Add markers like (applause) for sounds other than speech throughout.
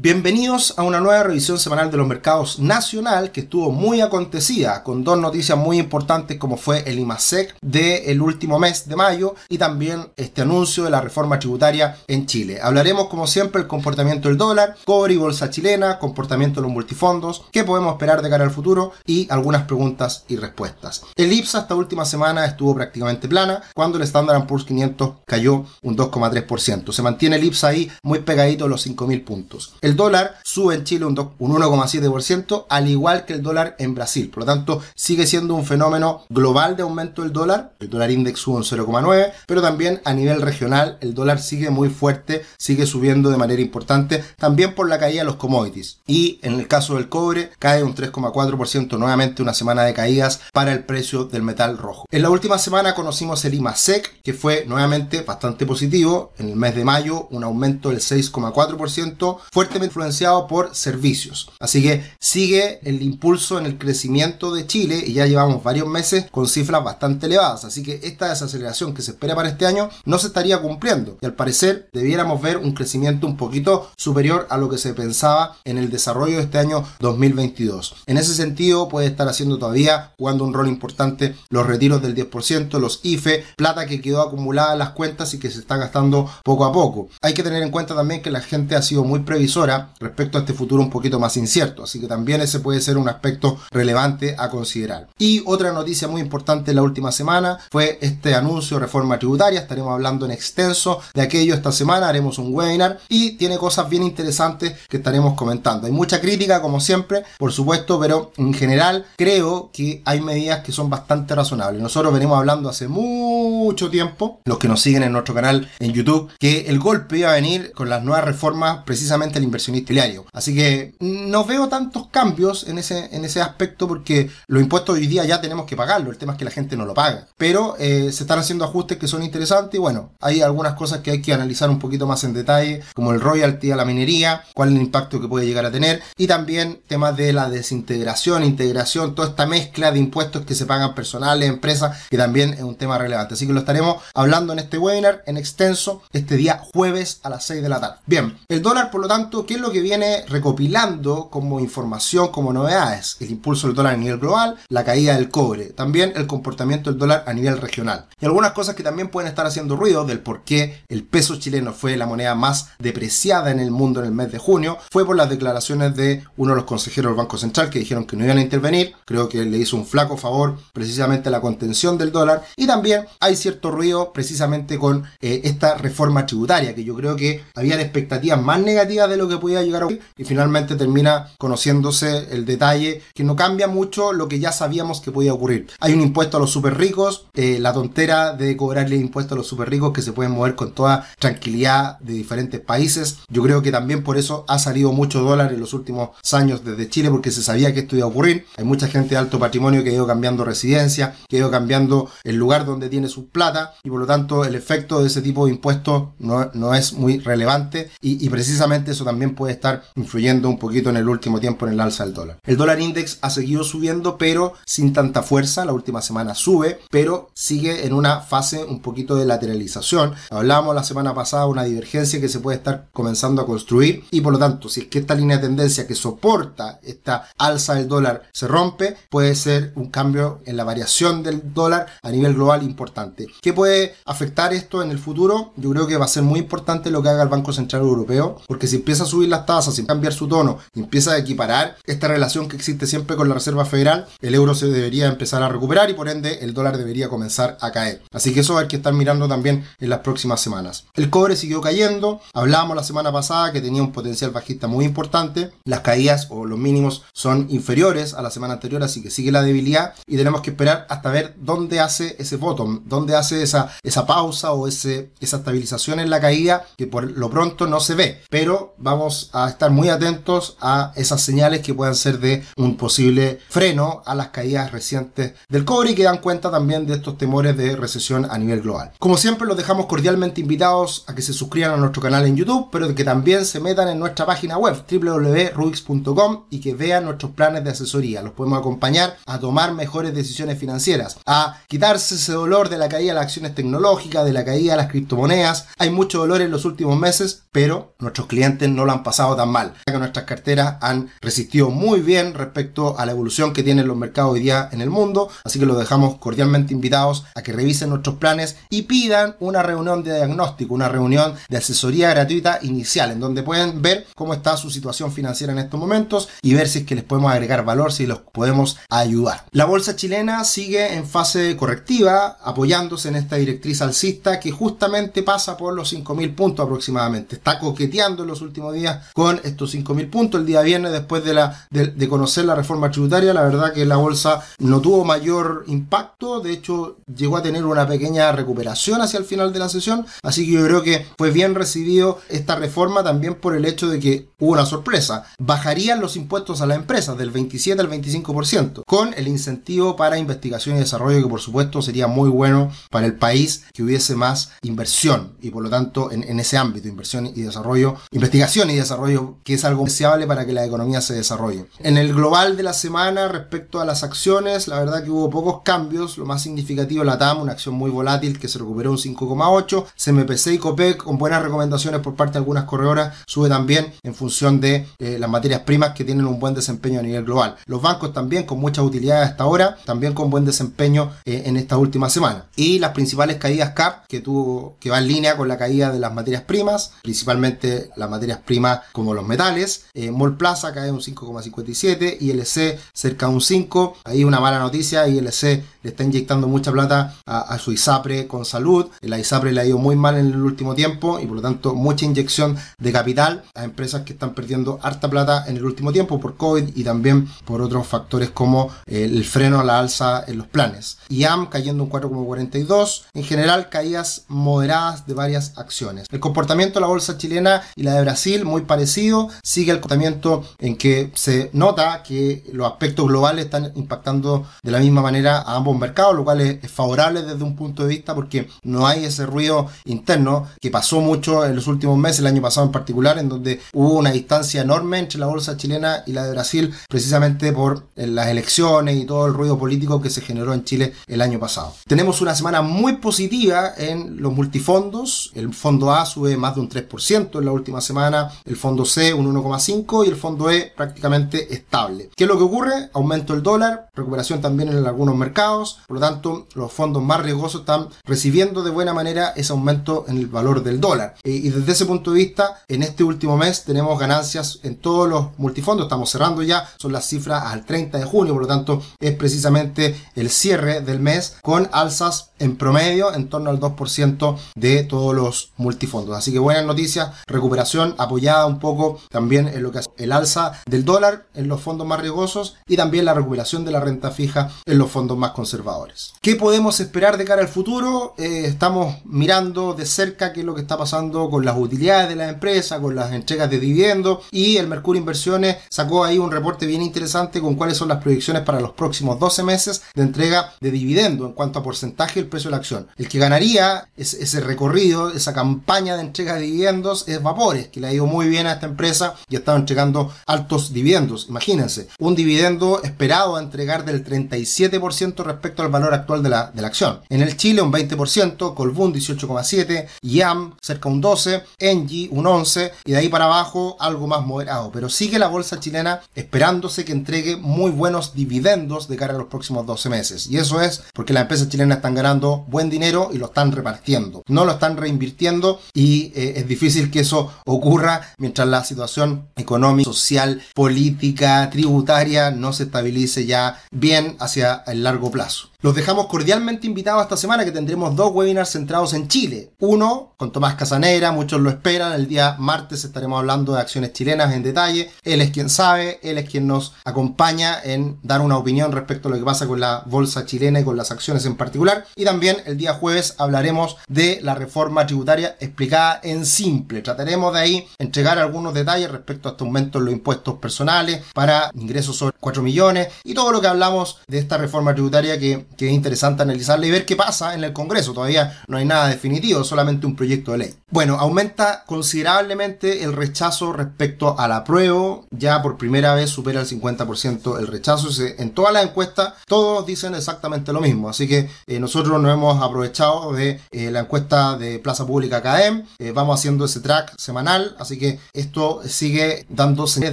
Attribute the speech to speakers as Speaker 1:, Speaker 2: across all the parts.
Speaker 1: Bienvenidos a una nueva revisión semanal de los mercados nacional que estuvo muy acontecida con dos noticias muy importantes como fue el IMASEC del último mes de mayo y también este anuncio de la reforma tributaria en Chile. Hablaremos como siempre el comportamiento del dólar, cobre y bolsa chilena, comportamiento de los multifondos, qué podemos esperar de cara al futuro y algunas preguntas y respuestas. El IPSA esta última semana estuvo prácticamente plana cuando el Standard Poor's 500 cayó un 2,3%. Se mantiene el IPSA ahí muy pegadito a los 5.000 puntos. El dólar sube en Chile un, 1,7%, al igual que el dólar en Brasil. Por lo tanto, sigue siendo un fenómeno global de aumento del dólar. El dólar index sube un 0,9%, pero también a nivel regional el dólar sigue muy fuerte, sigue subiendo de manera importante, también por la caída de los commodities. Y en el caso del cobre, cae un 3,4%, nuevamente una semana de caídas para el precio del metal rojo. En la última semana conocimos el IMASEC, que fue nuevamente bastante positivo. En el mes de mayo, un aumento del 6,4%, fuerte influenciado por servicios. Así que sigue el impulso en el crecimiento de Chile y ya llevamos varios meses con cifras bastante elevadas. Así que esta desaceleración que se espera para este año no se estaría cumpliendo. Y al parecer debiéramos ver un crecimiento un poquito superior a lo que se pensaba en el desarrollo de este año 2022. En ese sentido puede estar haciendo todavía jugando un rol importante los retiros del 10%, los IFE, plata que quedó acumulada en las cuentas y que se está gastando poco a poco. Hay que tener en cuenta también que la gente ha sido muy previsora respecto a este futuro un poquito más incierto, así que también ese puede ser un aspecto relevante a considerar. Y otra noticia muy importante la última semana fue este anuncio de reforma tributaria, estaremos hablando en extenso de aquello esta semana, haremos un webinar y tiene cosas bien interesantes que estaremos comentando. Hay mucha crítica como siempre, por supuesto, pero en general creo que hay medidas que son bastante razonables. Nosotros venimos hablando hace mucho tiempo, los que nos siguen en nuestro canal en YouTube, que el golpe iba a venir con las nuevas reformas precisamente inversionista diario. Así que no veo tantos cambios en ese, en ese aspecto porque los impuestos hoy día ya tenemos que pagarlo. El tema es que la gente no lo paga. Pero eh, se están haciendo ajustes que son interesantes y bueno, hay algunas cosas que hay que analizar un poquito más en detalle, como el royalty a la minería, cuál es el impacto que puede llegar a tener y también temas de la desintegración, integración, toda esta mezcla de impuestos que se pagan personales, empresas, que también es un tema relevante. Así que lo estaremos hablando en este webinar en extenso este día jueves a las 6 de la tarde. Bien, el dólar por lo tanto ¿qué es lo que viene recopilando como información, como novedades? El impulso del dólar a nivel global, la caída del cobre, también el comportamiento del dólar a nivel regional. Y algunas cosas que también pueden estar haciendo ruido del por qué el peso chileno fue la moneda más depreciada en el mundo en el mes de junio, fue por las declaraciones de uno de los consejeros del Banco Central que dijeron que no iban a intervenir. Creo que le hizo un flaco favor precisamente a la contención del dólar. Y también hay cierto ruido precisamente con eh, esta reforma tributaria, que yo creo que había expectativas más negativas de lo que podía llegar a ocurrir y finalmente termina conociéndose el detalle que no cambia mucho lo que ya sabíamos que podía ocurrir. Hay un impuesto a los super ricos, eh, la tontera de cobrarle impuesto a los super ricos que se pueden mover con toda tranquilidad de diferentes países. Yo creo que también por eso ha salido mucho dólar en los últimos años desde Chile porque se sabía que esto iba a ocurrir. Hay mucha gente de alto patrimonio que ha ido cambiando residencia, que ha ido cambiando el lugar donde tiene su plata y por lo tanto el efecto de ese tipo de impuestos no, no es muy relevante y, y precisamente eso también puede estar influyendo un poquito en el último tiempo en el alza del dólar. El dólar index ha seguido subiendo, pero sin tanta fuerza. La última semana sube, pero sigue en una fase un poquito de lateralización. Hablábamos la semana pasada de una divergencia que se puede estar comenzando a construir y por lo tanto, si es que esta línea de tendencia que soporta esta alza del dólar se rompe, puede ser un cambio en la variación del dólar a nivel global importante. ¿Qué puede afectar esto en el futuro? Yo creo que va a ser muy importante lo que haga el Banco Central Europeo, porque si empieza a subir las tasas, sin cambiar su tono empieza a equiparar esta relación que existe siempre con la Reserva Federal, el euro se debería empezar a recuperar y por ende el dólar debería comenzar a caer. Así que eso hay que estar mirando también en las próximas semanas. El cobre siguió cayendo, hablábamos la semana pasada que tenía un potencial bajista muy importante, las caídas o los mínimos son inferiores a la semana anterior, así que sigue la debilidad y tenemos que esperar hasta ver dónde hace ese bottom, dónde hace esa, esa pausa o ese, esa estabilización en la caída que por lo pronto no se ve, pero vamos a estar muy atentos a esas señales que puedan ser de un posible freno a las caídas recientes del cobre y que dan cuenta también de estos temores de recesión a nivel global. Como siempre los dejamos cordialmente invitados a que se suscriban a nuestro canal en YouTube, pero que también se metan en nuestra página web www.rubix.com y que vean nuestros planes de asesoría. Los podemos acompañar a tomar mejores decisiones financieras, a quitarse ese dolor de la caída de las acciones tecnológicas, de la caída de las criptomonedas. Hay mucho dolor en los últimos meses, pero nuestros clientes no lo han pasado tan mal. Que nuestras carteras han resistido muy bien respecto a la evolución que tienen los mercados hoy día en el mundo, así que los dejamos cordialmente invitados a que revisen nuestros planes y pidan una reunión de diagnóstico, una reunión de asesoría gratuita inicial, en donde pueden ver cómo está su situación financiera en estos momentos y ver si es que les podemos agregar valor, si los podemos ayudar. La bolsa chilena sigue en fase correctiva, apoyándose en esta directriz alcista que justamente pasa por los 5.000 puntos aproximadamente. Está coqueteando en los últimos días con estos 5.000 puntos. El día viernes, después de, la, de, conocer la reforma tributaria, la verdad que la bolsa no tuvo mayor impacto. De hecho, llegó a tener una pequeña recuperación hacia el final de la sesión. Así que yo creo que fue bien recibido esta reforma también por el hecho de que hubo una sorpresa. Bajarían los impuestos a las empresas del 27 al 25% con el incentivo para investigación y desarrollo que por supuesto sería muy bueno para el país que hubiese más inversión y por lo tanto en, ese ámbito, inversión y desarrollo, investigación y desarrollo que es algo deseable para que la economía se desarrolle. En el global de la semana respecto a las acciones, la verdad que hubo pocos cambios, lo más significativo la TAM, una acción muy volátil que se recuperó un 5,8, CMPC y COPEC con buenas recomendaciones por parte de algunas corredoras, sube también en función de eh, las materias primas que tienen un buen desempeño a nivel global. Los bancos también con mucha utilidad hasta ahora, también con buen desempeño eh, en esta última semana. Y las principales caídas CAP que tuvo, que va en línea con la caída de las materias primas, principalmente las materias primas como los metales. Eh, Mall Plaza cae un 5,57, ILC cerca de un 5. Ahí una mala noticia, ILC le está inyectando mucha plata a, su ISAPRE con salud. La ISAPRE le ha ido muy mal en el último tiempo y por lo tanto mucha inyección de capital a empresas que están perdiendo harta plata en el último tiempo por COVID y también por otros factores como eh, el freno a la alza en los planes. IAM cayendo un 4,42. En general caídas moderadas de varias acciones. El comportamiento de la bolsa chilena y la de Brasil muy parecido. Sigue el comportamiento en que se nota que los aspectos globales están impactando de la misma manera a ambos mercados, lo cual es, favorable desde un punto de vista porque no hay ese ruido interno que pasó mucho en los últimos meses, el año pasado en particular, en donde hubo una distancia enorme entre la bolsa chilena y la de Brasil, precisamente por las elecciones y todo el ruido político que se generó en Chile el año pasado. Tenemos una semana muy positiva en los multifondos. El fondo A sube más de un 3% en la última semana, el fondo C un 1,5% y el fondo E prácticamente estable. ¿Qué es lo que ocurre? Aumento del dólar, recuperación también en algunos mercados, por lo tanto los fondos más riesgosos están recibiendo de buena manera ese aumento en el valor del dólar. Eh, y desde ese punto de vista, en este último mes tenemos ganancias en todos los multifondos, estamos cerrando ya, son las cifras al 30 de junio, por lo tanto es precisamente el cierre del mes con alzas en promedio en torno al 2% de todos los multifondos. Así que buenas noticias, recuperación apoyada un poco también en lo que es el alza del dólar en los fondos más riesgosos y también la recuperación de la renta fija en los fondos más conservadores. ¿Qué podemos esperar de cara al futuro? Eh, estamos mirando de cerca qué es lo que está pasando con las utilidades de la empresa, con las entregas de dividendos y el Mercurio Inversiones sacó ahí un reporte bien interesante con cuáles son las proyecciones para los próximos 12 meses de entrega de dividendo en cuanto a porcentaje del precio de la acción. El que ganaría ese recorrido, esa campaña de entrega de dividendos es Vapores, que le ha ido muy bien a esta empresa y ha estado entregando altos dividendos. Imagínense, un dividendo esperado a entregar del 37% respecto al valor actual de la, de la acción. En el Chile un 20%, Colbún 18,7%, YAM cerca un 12%, Engie un 11% y de ahí para abajo algo más moderado. Pero sigue la bolsa chilena esperándose que entregue muy buenos dividendos de cara a los próximos 12 meses. Y eso es porque las empresas chilenas están ganando buen dinero y lo están repartiendo. No lo están reinvirtiendo y eh, es difícil que eso ocurra mientras la situación económica, social, política, tributaria no se estabilice ya bien hacia el largo plazo. Los dejamos cordialmente invitados esta semana que tendremos dos webinars centrados en Chile. Uno con Tomás Casanera, muchos lo esperan, el día martes estaremos hablando de acciones chilenas en detalle. Él es quien sabe, él es quien nos acompaña en dar una opinión respecto a lo que pasa con la bolsa chilena y con las acciones en particular. Y también el día jueves hablaremos de la reforma tributaria explicada en simple. Trataremos de ahí entregar algunos detalles respecto a este aumento en los impuestos personales para ingresos sobre 4 millones y todo lo que hablamos de esta reforma tributaria que que es interesante analizarla y ver qué pasa en el Congreso. Todavía no hay nada definitivo, solamente un proyecto de ley. Bueno, aumenta considerablemente el rechazo respecto al apruebo. Ya por primera vez supera el 50% el rechazo. En todas las encuestas todos dicen exactamente lo mismo. Así que eh, nosotros nos hemos aprovechado de eh, la encuesta de Plaza Pública KM. Eh, vamos haciendo ese track semanal. Así que esto sigue dándose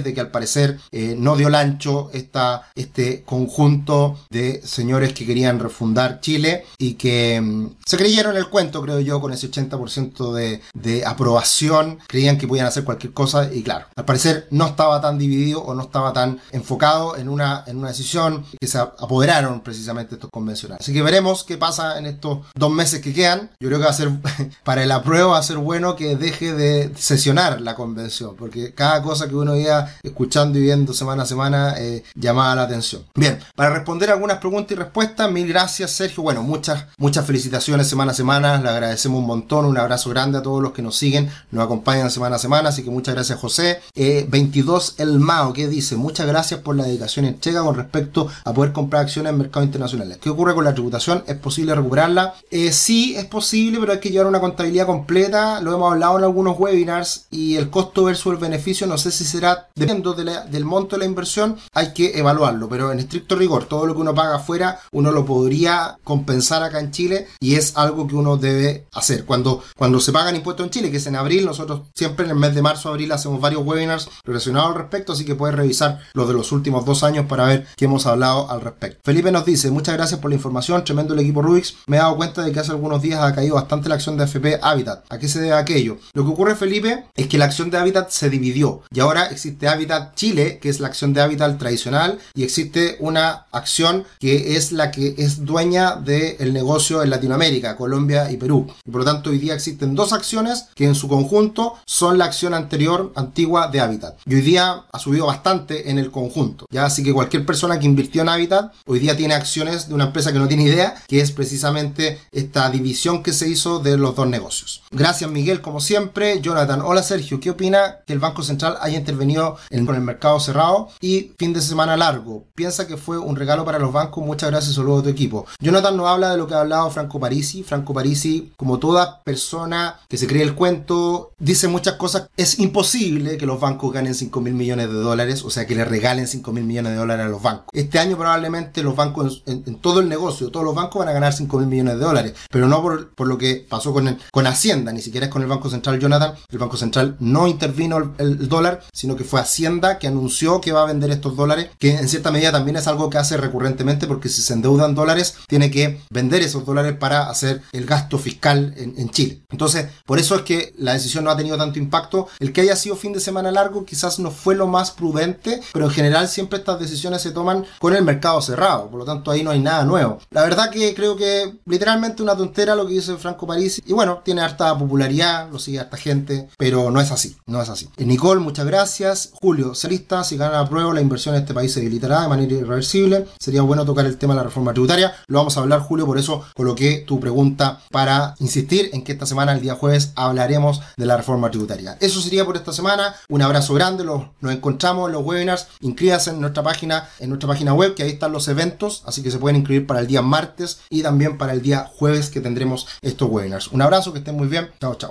Speaker 1: de que al parecer no dio el ancho esta, este conjunto de señores que querían refundar Chile y que mm, se creyeron el cuento, creo yo, con ese 80% de, de aprobación. Creían que podían hacer cualquier cosa y claro, al parecer no estaba tan dividido o no estaba tan enfocado en una, en una decisión que se apoderaron precisamente estos convencionales. Así que veremos qué pasa en estos dos meses que quedan. Yo creo que va a ser, (laughs) para el apruebo va a ser bueno que deje de sesionar la convención, porque cada cosa que uno iba escuchando y viendo semana a semana eh, llamaba la atención. Bien, para responder algunas preguntas y respuestas, mil gracias Sergio. Bueno, muchas, muchas felicitaciones semana a semana, le agradecemos un montón, un abrazo grande a todos los que nos siguen, nos acompañan semana a semana, así que muchas gracias José. 22 eh, El Mao, que dice, muchas gracias por la dedicación entrega con respecto a poder comprar acciones en mercados internacionales. ¿Qué ocurre con la tributación? ¿Es posible recuperarla? Eh, sí, es posible, pero hay que llevar una contabilidad completa, lo hemos hablado en algunos webinars y el costo versus el beneficio, no sé si será dependiendo del monto de la inversión, hay que evaluarlo, pero en estricto rigor, todo lo que uno paga afuera, uno lo podría compensar acá en Chile y es algo que uno debe hacer. Cuando, cuando se pagan impuestos en Chile, que es en abril, nosotros siempre en el mes de marzo, abril hacemos varios webinars relacionados al respecto, así que puedes revisar los de los últimos dos años para ver qué hemos hablado al respecto. Felipe nos dice, muchas gracias por la información, tremendo el equipo Rubix, me he dado cuenta de que hace algunos días ha caído bastante la acción de FP Habitat. ¿A qué se debe aquello? Lo que ocurre, Felipe, es que la acción de Habitat se dividió y ahora existe Habitat Chile, que es la acción de Habitat tradicional, y existe una acción que es la que es dueña del negocio en Latinoamérica, Colombia y Perú. Y por lo tanto, hoy día existen dos acciones que en su conjunto son la acción anterior, antigua de Habitat. Y hoy día ha subido bastante en el conjunto. Ya así que cualquier persona que invirtió en Habitat hoy día tiene acciones de una empresa que no tiene idea, que es precisamente esta división que se hizo de los dos negocios. Gracias Miguel, como siempre. Jonathan, hola Sergio, ¿qué opina que el Banco Central haya intervenido en, con el mercado cerrado y fin de semana largo? Piensa que fue un regalo para los bancos. Muchas gracias, saludos equipo. Jonathan no habla de lo que ha hablado Franco Parisi. Franco Parisi, como toda persona que se cree el cuento, dice muchas cosas. Es imposible que los bancos ganen 5 mil millones de dólares, o sea, que le regalen 5 mil millones de dólares a los bancos. Este año probablemente los bancos, en, todo el negocio, todos los bancos van a ganar 5 mil millones de dólares, pero no por, por lo que pasó con, con Hacienda, ni siquiera es con el Banco Central, Jonathan. El Banco Central no intervino el, dólar, sino que fue Hacienda que anunció que va a vender estos dólares, que en cierta medida también es algo que hace recurrentemente porque si se endeudan dólares, tiene que vender esos dólares para hacer el gasto fiscal en, en Chile. Entonces, por eso es que la decisión no ha tenido tanto impacto. El que haya sido fin de semana largo quizás no fue lo más prudente, pero en general siempre estas decisiones se toman con el mercado cerrado, por lo tanto ahí no hay nada nuevo. La verdad que creo que literalmente una tontera lo que dice Franco París y bueno, tiene harta popularidad, lo sigue harta gente, pero no es así, no es así. Nicole, muchas gracias. Julio, lista si gana la prueba, la inversión en este país se debilitará de manera irreversible. Sería bueno tocar el tema de la reforma tributaria. Lo vamos a hablar, Julio, por eso coloqué tu pregunta para insistir en que esta semana, el día jueves, hablaremos de la reforma tributaria. Eso sería por esta semana. Un abrazo grande, los, nos encontramos en los webinars. Inscríbase en nuestra página, en nuestra página web, que ahí están los eventos, así que se pueden inscribir para el día martes y también para el día jueves que tendremos estos webinars. Un abrazo, que estén muy bien. Chao, chao.